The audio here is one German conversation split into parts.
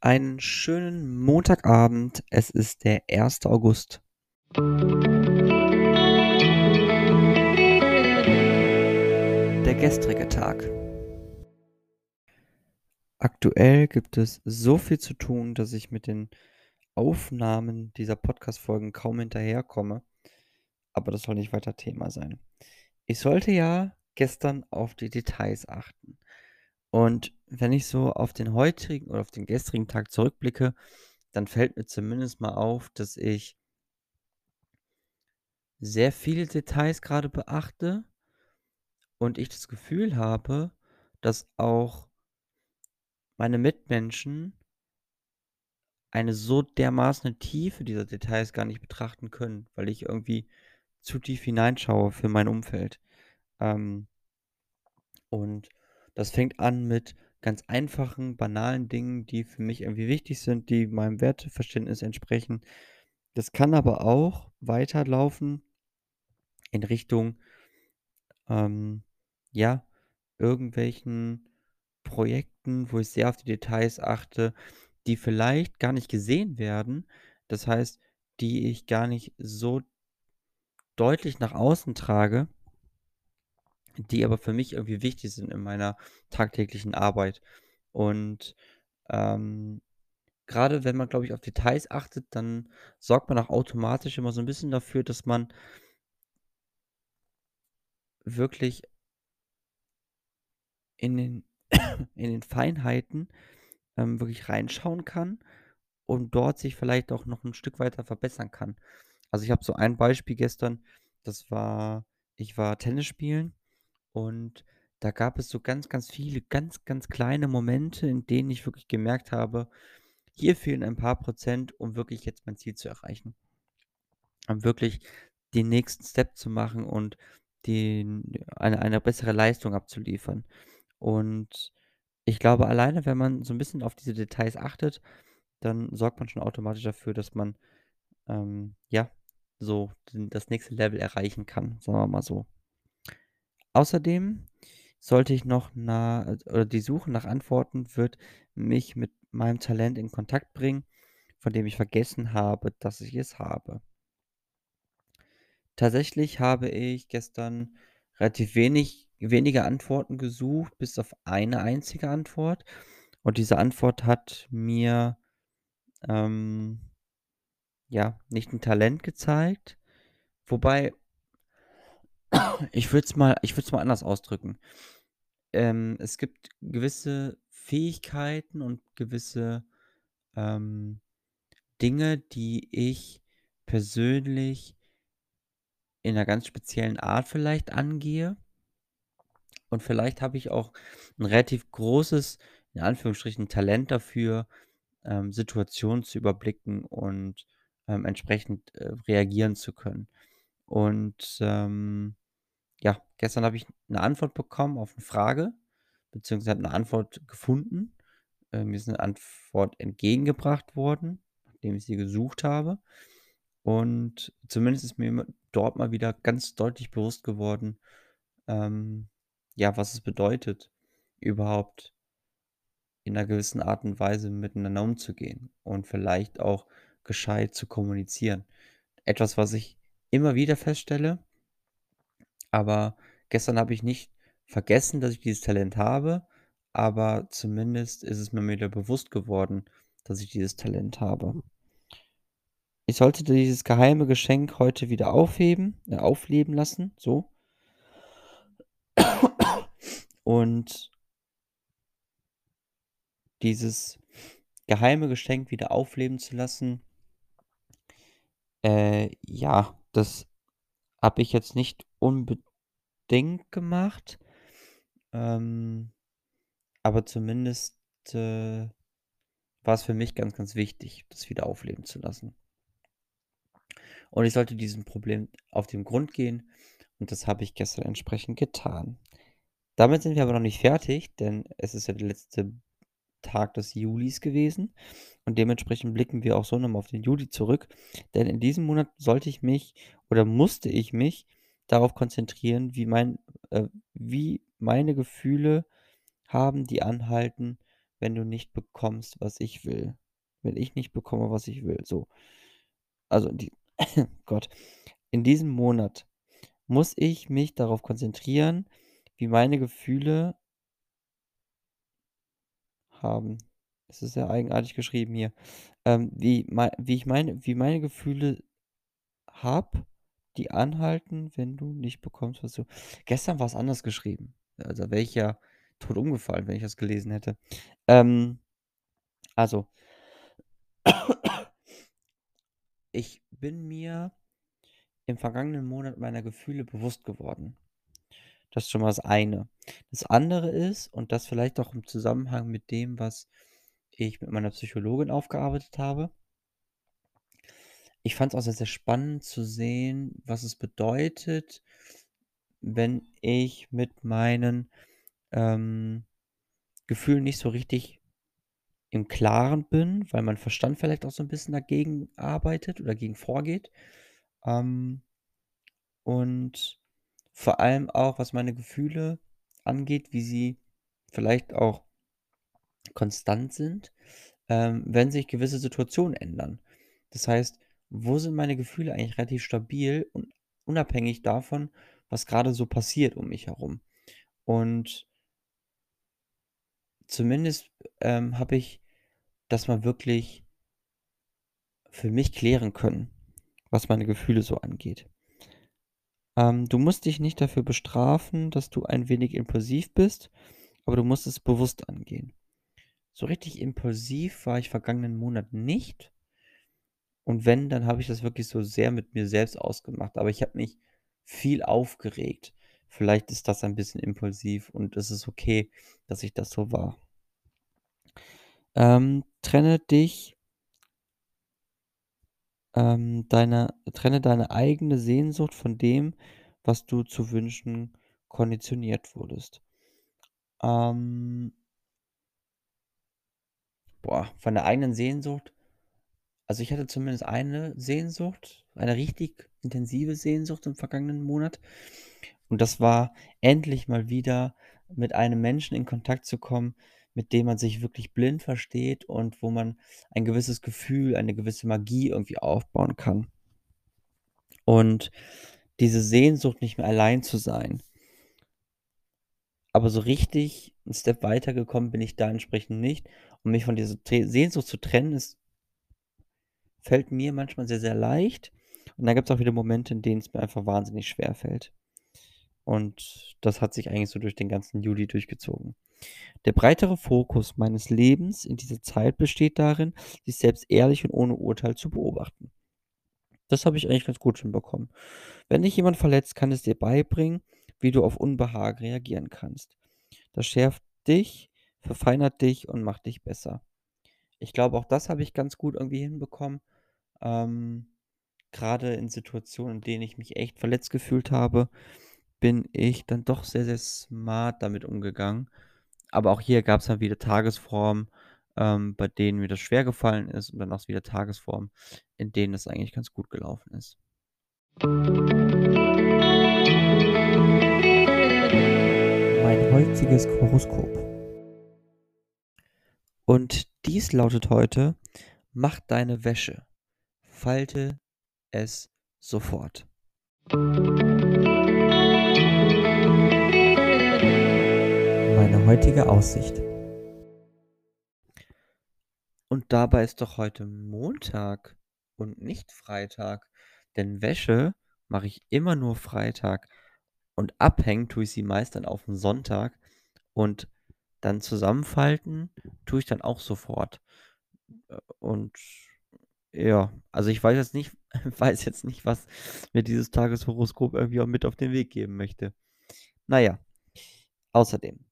Einen schönen Montagabend. Es ist der 1. August. Der gestrige Tag. Aktuell gibt es so viel zu tun, dass ich mit den Aufnahmen dieser Podcast-Folgen kaum hinterherkomme. Aber das soll nicht weiter Thema sein. Ich sollte ja gestern auf die Details achten. Und wenn ich so auf den heutigen oder auf den gestrigen Tag zurückblicke, dann fällt mir zumindest mal auf, dass ich sehr viele Details gerade beachte und ich das Gefühl habe, dass auch meine Mitmenschen eine so dermaßen Tiefe dieser Details gar nicht betrachten können, weil ich irgendwie zu tief hineinschaue für mein Umfeld. Ähm, und das fängt an mit ganz einfachen, banalen Dingen, die für mich irgendwie wichtig sind, die meinem Werteverständnis entsprechen. Das kann aber auch weiterlaufen in Richtung, ähm, ja, irgendwelchen Projekten, wo ich sehr auf die Details achte, die vielleicht gar nicht gesehen werden. Das heißt, die ich gar nicht so deutlich nach außen trage, die aber für mich irgendwie wichtig sind in meiner tagtäglichen Arbeit. Und ähm, gerade wenn man, glaube ich, auf Details achtet, dann sorgt man auch automatisch immer so ein bisschen dafür, dass man wirklich in den in den Feinheiten, ähm, wirklich reinschauen kann und dort sich vielleicht auch noch ein Stück weiter verbessern kann. Also, ich habe so ein Beispiel gestern, das war ich war Tennis spielen und da gab es so ganz, ganz viele ganz, ganz kleine Momente, in denen ich wirklich gemerkt habe, hier fehlen ein paar Prozent, um wirklich jetzt mein Ziel zu erreichen. Um wirklich den nächsten Step zu machen und den eine eine bessere Leistung abzuliefern. Und ich glaube, alleine, wenn man so 'n bisschen auf diese Details achtet, dann sorgt man schon automatisch dafür, dass man, ähm, ja, so das nächste Level erreichen kann, sagen wir mal so. Außerdem sollte ich noch na oder die Suche nach Antworten wird mich mit meinem Talent in Kontakt bringen, von dem ich vergessen habe, dass ich es habe. Tatsächlich habe ich gestern relativ wenig wenige Antworten gesucht, bis auf eine einzige Antwort. Und diese Antwort hat mir, ähm, ja, nicht 'n Talent gezeigt, wobei ich würde es mal mal anders ausdrücken. Ähm, es gibt gewisse Fähigkeiten und gewisse, ähm, Dinge, die ich persönlich in 'ner ganz speziellen Art vielleicht angehe. Und vielleicht habe ich auch 'n relativ großes, in Anführungsstrichen, Talent dafür, ähm, Situationen zu überblicken und, ähm, entsprechend, äh, reagieren zu können. Und, ähm, ja, gestern habe ich 'ne Antwort bekommen auf 'ne Frage, beziehungsweise habe 'ne Antwort gefunden. Äh, mir ist 'ne Antwort entgegengebracht worden, nachdem ich sie gesucht habe. Und zumindest ist mir dort mal wieder ganz deutlich bewusst geworden, ähm, ja, was es bedeutet, überhaupt in 'ner gewissen Art und Weise miteinander umzugehen und vielleicht auch gescheit zu kommunizieren. Etwas, was ich immer wieder feststelle, aber gestern habe ich nicht vergessen, dass ich dieses Talent habe, aber zumindest ist es mir wieder bewusst geworden, dass ich dieses Talent habe. Ich sollte dieses geheime Geschenk heute wieder aufheben äh, aufleben lassen, so. Und dieses geheime Geschenk wieder aufleben zu lassen äh, ja, das habe ich jetzt nicht unbedingt gemacht, ähm, aber zumindest, äh, war's für mich ganz, ganz wichtig, das wieder aufleben zu lassen. Und ich sollte diesem Problem auf den Grund gehen und das habe ich gestern entsprechend getan. Damit sind wir aber noch nicht fertig, denn es ist ja der letzte Tag des Julis gewesen und dementsprechend blicken wir auch so noch mal auf den Juli zurück, denn in diesem Monat sollte ich mich oder musste ich mich darauf konzentrieren, wie mein äh, wie meine Gefühle haben, die anhalten, wenn du nicht bekommst, was ich will. Wenn ich nicht bekomme, was ich will, so. Also, die Gott. In diesem Monat muss ich mich darauf konzentrieren, wie meine Gefühle haben. Das ist sehr eigenartig geschrieben hier. Ähm, wie wie ich meine wie meine Gefühle habe, die anhalten, wenn du nicht bekommst, was du gestern war's anders geschrieben. Also, wäre ich ja tot umgefallen, wenn ich das gelesen hätte. Ähm, also ich bin mir im vergangenen Monat meiner Gefühle bewusst geworden. Das ist schon mal das eine. Das andere ist, und das vielleicht auch im Zusammenhang mit dem, was ich mit meiner Psychologin aufgearbeitet habe ich fand's auch sehr, sehr spannend zu sehen, was es bedeutet, wenn ich mit meinen, ähm, Gefühlen nicht so richtig im Klaren bin, weil mein Verstand vielleicht auch so 'n bisschen dagegen arbeitet oder dagegen vorgeht. Ähm und vor allem auch, was meine Gefühle angeht, wie sie vielleicht auch konstant sind, ähm, wenn sich gewisse Situationen ändern. Das heißt, wo sind meine Gefühle eigentlich relativ stabil und unabhängig davon, was grade so passiert um mich herum? Und zumindest, ähm, habe ich das mal wirklich für mich klären können, was meine Gefühle so angeht. Ähm, du musst dich nicht dafür bestrafen, dass du ein wenig impulsiv bist, aber du musst es bewusst angehen. So richtig impulsiv war ich vergangenen Monat nicht. Und wenn, dann habe ich das wirklich so sehr mit mir selbst ausgemacht. Aber ich habe mich viel aufgeregt. Vielleicht ist das ein bisschen impulsiv und es ist okay, dass ich das so war. Ähm, trenne dich ähm, deine trenne deine eigene Sehnsucht von dem, was du zu wünschen konditioniert wurdest. Ähm boah, von der eigenen Sehnsucht also, ich hatte zumindest eine Sehnsucht, eine richtig intensive Sehnsucht im vergangenen Monat. Und das war, endlich mal wieder mit einem Menschen in Kontakt zu kommen, mit dem man sich wirklich blind versteht und wo man ein gewisses Gefühl, eine gewisse Magie irgendwie aufbauen kann. Und diese Sehnsucht, nicht mehr allein zu sein. Aber so richtig 'n Step weitergekommen bin ich da entsprechend nicht. Und mich von dieser Sehnsucht zu trennen, ist fällt mir manchmal sehr, sehr leicht. Und dann gibt's auch wieder Momente, in denen es mir einfach wahnsinnig schwerfällt. Und das hat sich eigentlich so durch den ganzen Juli durchgezogen. Der breitere Fokus meines Lebens in dieser Zeit besteht darin, sich selbst ehrlich und ohne Urteil zu beobachten. Das habe ich eigentlich ganz gut hinbekommen. Wenn dich jemand verletzt, kann es dir beibringen, wie du auf Unbehagen reagieren kannst. Das schärft dich, verfeinert dich und macht dich besser. Ich glaube, auch das habe ich ganz gut irgendwie hinbekommen. Ähm, grade in Situationen, in denen ich mich echt verletzt gefühlt habe, bin ich dann doch sehr, sehr smart damit umgegangen. Aber auch hier gab's dann wieder Tagesformen, ähm, bei denen mir das schwergefallen ist und dann auch wieder Tagesformen, in denen es eigentlich ganz gut gelaufen ist. Mein heutiges Horoskop. Und dies lautet heute: Mach deine Wäsche, falte es sofort. Meine heutige Aussicht. Und dabei ist doch heute Montag und nicht Freitag, denn Wäsche mache ich immer nur Freitag und abhängen tue ich sie meist dann aufm Sonntag und dann zusammenfalten tue ich dann auch sofort. Äh, und ja, also, ich weiß jetzt nicht weiß jetzt nicht, was mir dieses Tageshoroskop irgendwie auch mit auf den Weg geben möchte. Na ja, außerdem: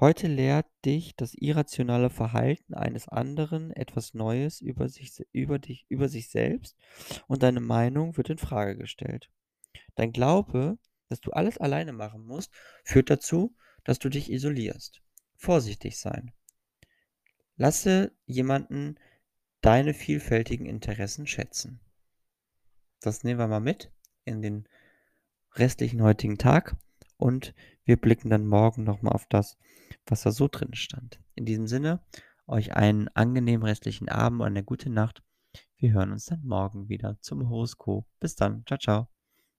Heute lehrt dich das irrationale Verhalten eines anderen etwas Neues über sich über dich über sich selbst und deine Meinung wird infrage gestellt. Dein Glaube, dass du alles alleine machen musst, führt dazu, dass du dich isolierst. Vorsichtig sein. Lasse jemanden deine vielfältigen Interessen schätzen. Das nehmen wir mal mit in den restlichen heutigen Tag und wir blicken dann morgen noch mal auf das, was da so drin stand. In diesem Sinne, euch einen angenehmen restlichen Abend und eine gute Nacht. Wir hören uns dann morgen wieder zum Horoskop. Bis dann. Tschau, tschau.